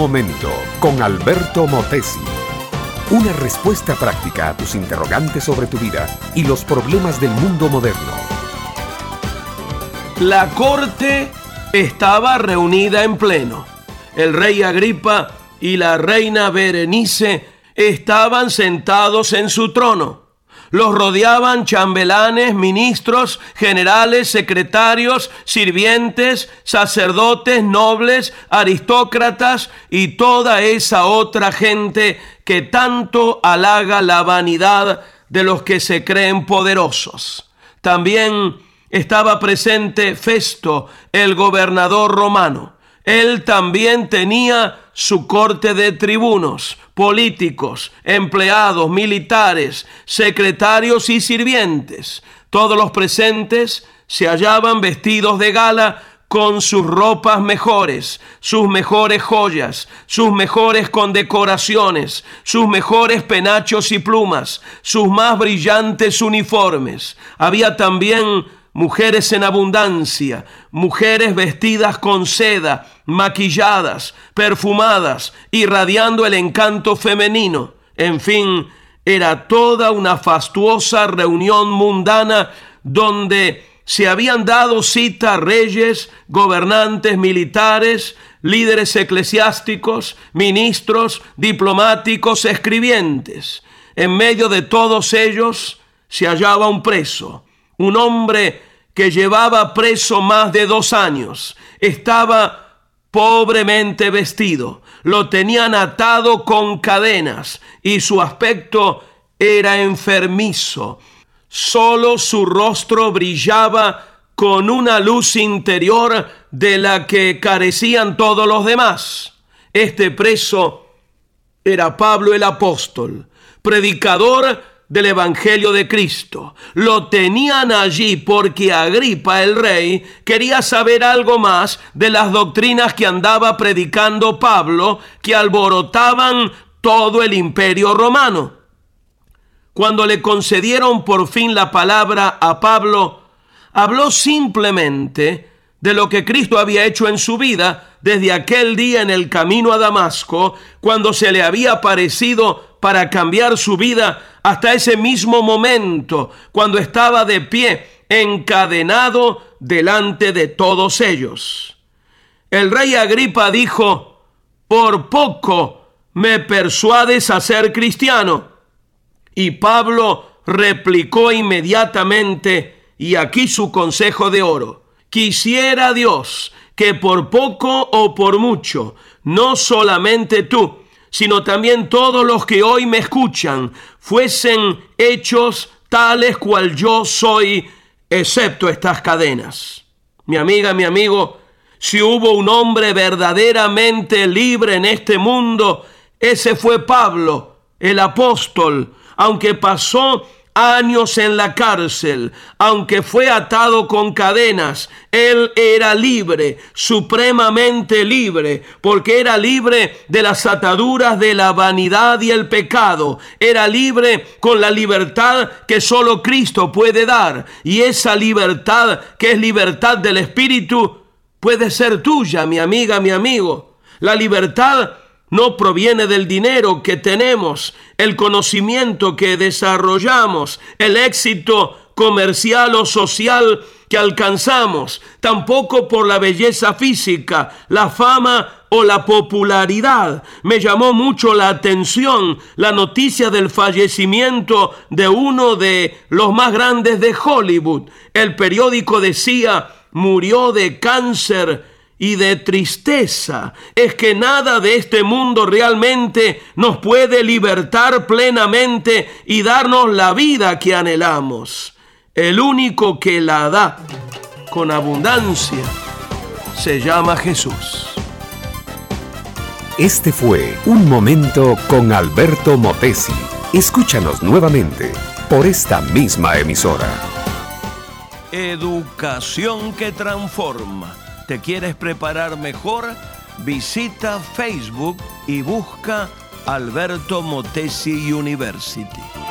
momento con Alberto Motesi. Una respuesta práctica a tus interrogantes sobre tu vida y los problemas del mundo moderno. La corte estaba reunida en pleno. El rey Agripa y la reina Berenice estaban sentados en su trono. Los rodeaban chambelanes, ministros, generales, secretarios, sirvientes, sacerdotes, nobles, aristócratas y toda esa otra gente que tanto halaga la vanidad de los que se creen poderosos. También estaba presente Festo, el gobernador romano. Él también tenía su corte de tribunos, políticos, empleados, militares, secretarios y sirvientes. Todos los presentes se hallaban vestidos de gala con sus ropas mejores, sus mejores joyas, sus mejores condecoraciones, sus mejores penachos y plumas, sus más brillantes uniformes. Había también mujeres en abundancia, mujeres vestidas con seda, maquilladas, perfumadas, irradiando el encanto femenino. En fin, era toda una fastuosa reunión mundana donde se habían dado cita reyes, gobernantes militares, líderes eclesiásticos, ministros, diplomáticos, escribientes. En medio de todos ellos se hallaba un preso, un hombre que llevaba preso más de dos años. Estaba pobremente vestido, lo tenían atado con cadenas y su aspecto era enfermizo. Solo su rostro brillaba con una luz interior de la que carecían todos los demás. Este preso era Pablo el apóstol, predicador del Evangelio de Cristo. Lo tenían allí porque Agripa el rey quería saber algo más de las doctrinas que andaba predicando Pablo que alborotaban todo el imperio romano. Cuando le concedieron por fin la palabra a Pablo, habló simplemente de lo que Cristo había hecho en su vida desde aquel día en el camino a Damasco, cuando se le había aparecido para cambiar su vida hasta ese mismo momento, cuando estaba de pie, encadenado delante de todos ellos. El rey Agripa dijo, por poco me persuades a ser cristiano. Y Pablo replicó inmediatamente, y aquí su consejo de oro, quisiera Dios que por poco o por mucho, no solamente tú, sino también todos los que hoy me escuchan fuesen hechos tales cual yo soy, excepto estas cadenas. Mi amiga, mi amigo, si hubo un hombre verdaderamente libre en este mundo, ese fue Pablo, el apóstol, aunque pasó años en la cárcel, aunque fue atado con cadenas, él era libre, supremamente libre, porque era libre de las ataduras de la vanidad y el pecado, era libre con la libertad que solo Cristo puede dar, y esa libertad que es libertad del Espíritu puede ser tuya, mi amiga, mi amigo. La libertad no proviene del dinero que tenemos, el conocimiento que desarrollamos, el éxito comercial o social que alcanzamos, tampoco por la belleza física, la fama o la popularidad. Me llamó mucho la atención la noticia del fallecimiento de uno de los más grandes de Hollywood. El periódico decía, murió de cáncer y de tristeza es que nada de este mundo realmente nos puede libertar plenamente y darnos la vida que anhelamos. El único que la da con abundancia se llama Jesús. Este fue Un Momento con Alberto Motesi. Escúchanos nuevamente por esta misma emisora. Educación que transforma te quieres preparar mejor, visita Facebook y busca Alberto Motesi University.